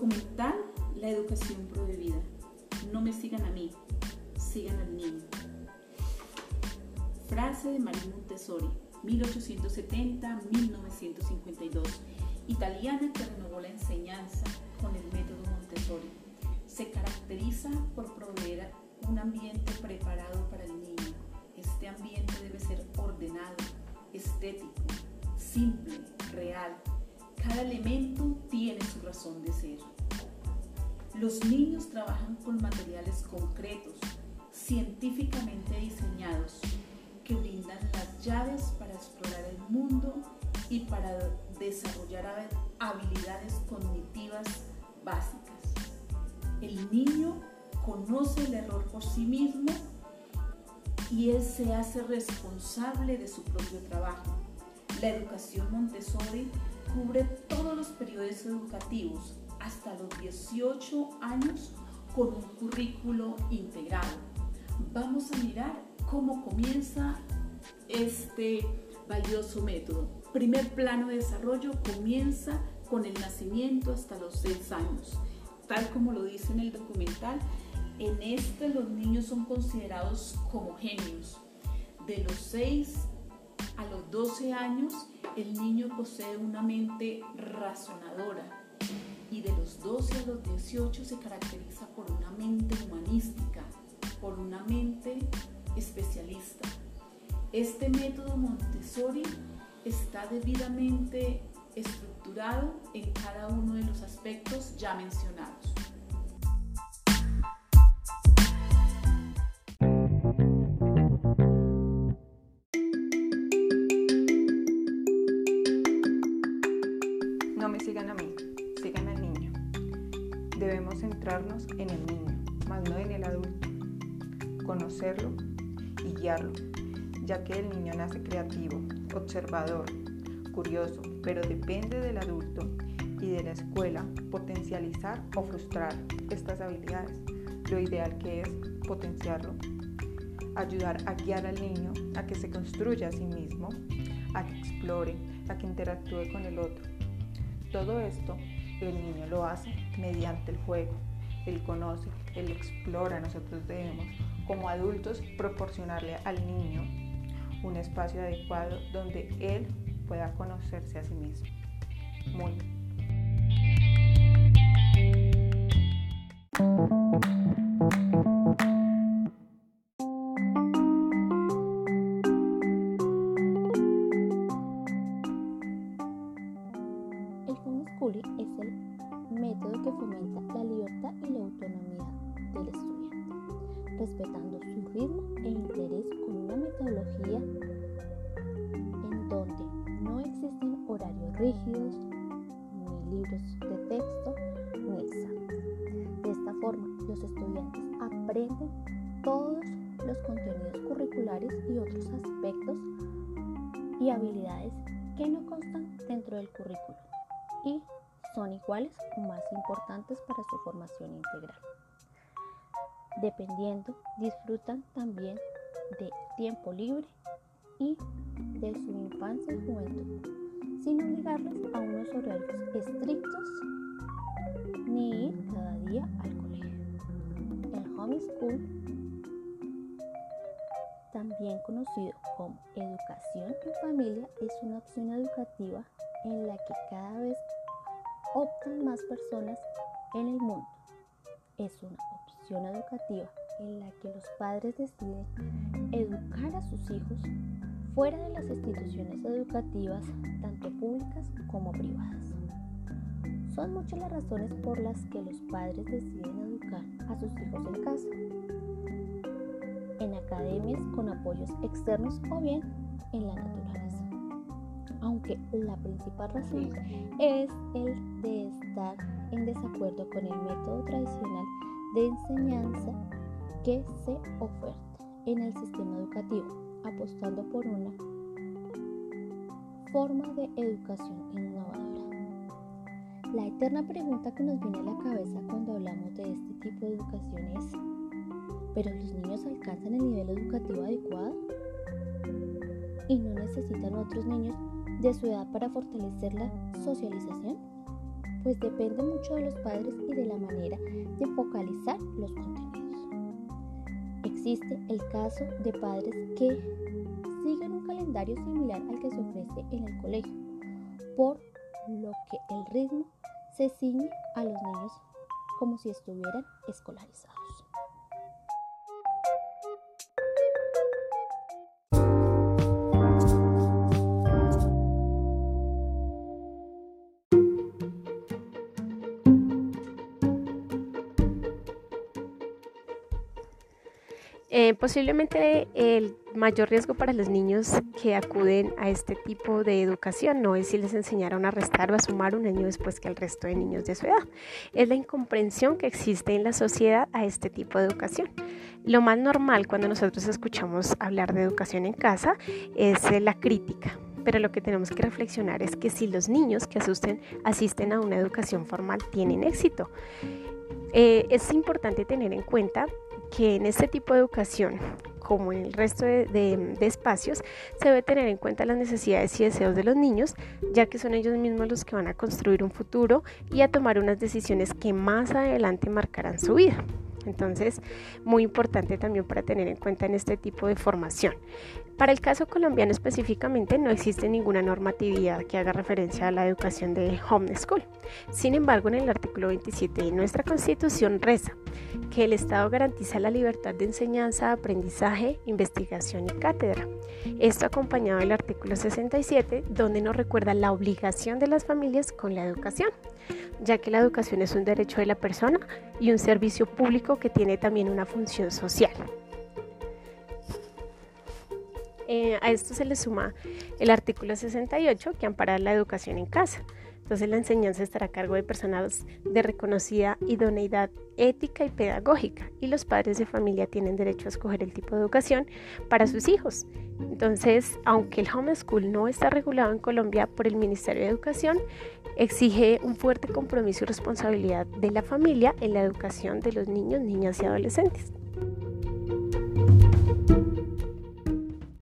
Documental La educación prohibida. No me sigan a mí, sigan al niño. Frase de María Montessori, 1870-1952, italiana que renovó la enseñanza con el método Montessori. Se caracteriza por proveer un ambiente preparado para el niño. Este ambiente debe ser ordenado, estético, simple, real. Cada elemento tiene su razón de ser. Los niños trabajan con materiales concretos, científicamente diseñados, que brindan las llaves para explorar el mundo y para desarrollar habilidades cognitivas básicas. El niño conoce el error por sí mismo y él se hace responsable de su propio trabajo. La educación Montessori cubre todos los periodos educativos hasta los 18 años con un currículo integrado. Vamos a mirar cómo comienza este valioso método. Primer plano de desarrollo comienza con el nacimiento hasta los 6 años. Tal como lo dice en el documental, en este los niños son considerados como genios. De los 6 a los 12 años, el niño posee una mente razonadora y de los 12 a los 18 se caracteriza por una mente humanística, por una mente especialista. Este método Montessori está debidamente estructurado en cada uno de los aspectos ya mencionados. Me sigan a mí, sigan al niño. Debemos centrarnos en el niño, más no en el adulto. Conocerlo y guiarlo, ya que el niño nace creativo, observador, curioso, pero depende del adulto y de la escuela potencializar o frustrar estas habilidades. Lo ideal que es potenciarlo, ayudar a guiar al niño a que se construya a sí mismo, a que explore, a que interactúe con el otro. Todo esto el niño lo hace mediante el juego. Él conoce, él explora. Nosotros debemos, como adultos, proporcionarle al niño un espacio adecuado donde él pueda conocerse a sí mismo. Muy El rígidos, ni libros de texto, ni exámenes. De esta forma, los estudiantes aprenden todos los contenidos curriculares y otros aspectos y habilidades que no constan dentro del currículo y son iguales o más importantes para su formación integral. Dependiendo, disfrutan también de tiempo libre y de su infancia y juventud, sin obligarles a unos horarios estrictos ni ir cada día al colegio. El homeschool, también conocido como educación en familia, es una opción educativa en la que cada vez optan más personas en el mundo. Es una opción educativa en la que los padres deciden educar a sus hijos fuera de las instituciones educativas, tanto públicas como privadas. Son muchas las razones por las que los padres deciden educar a sus hijos en casa, en academias con apoyos externos o bien en la naturaleza. Aunque la principal razón es el de estar en desacuerdo con el método tradicional de enseñanza que se oferta en el sistema educativo, apostando por una forma de educación innovadora. La eterna pregunta que nos viene a la cabeza cuando hablamos de este tipo de educación es, ¿pero los niños alcanzan el nivel educativo adecuado? ¿Y no necesitan otros niños de su edad para fortalecer la socialización? pues depende mucho de los padres y de la manera de focalizar los contenidos. Existe el caso de padres que siguen un calendario similar al que se ofrece en el colegio, por lo que el ritmo se ciñe a los niños como si estuvieran escolarizados. Eh, posiblemente el mayor riesgo para los niños que acuden a este tipo de educación no es si les enseñaron a restar o a sumar un año después que el resto de niños de su edad, es la incomprensión que existe en la sociedad a este tipo de educación. Lo más normal cuando nosotros escuchamos hablar de educación en casa es eh, la crítica, pero lo que tenemos que reflexionar es que si los niños que asusten, asisten a una educación formal tienen éxito, eh, es importante tener en cuenta que en este tipo de educación, como en el resto de, espacios, se debe tener en cuenta las necesidades y deseos de los niños, ya que son ellos mismos los que van a construir un futuro y a tomar unas decisiones que más adelante marcarán su vida. Entonces, muy importante también para tener en cuenta en este tipo de formación. Para el caso colombiano específicamente no existe ninguna normatividad que haga referencia a la educación de homeschool. Sin embargo, en el artículo 27 de nuestra Constitución reza que el Estado garantiza la libertad de enseñanza, aprendizaje, investigación y cátedra. Esto acompañado del artículo 67, donde nos recuerda la obligación de las familias con la educación, ya que la educación es un derecho de la persona y un servicio público que tiene también una función social. Eh, a esto se le suma el artículo 68 que ampara la educación en casa. Entonces la enseñanza estará a cargo de personas de reconocida idoneidad ética y pedagógica y los padres de familia tienen derecho a escoger el tipo de educación para sus hijos. Entonces, aunque el homeschool no está regulado en Colombia por el Ministerio de Educación, exige un fuerte compromiso y responsabilidad de la familia en la educación de los niños, niñas y adolescentes.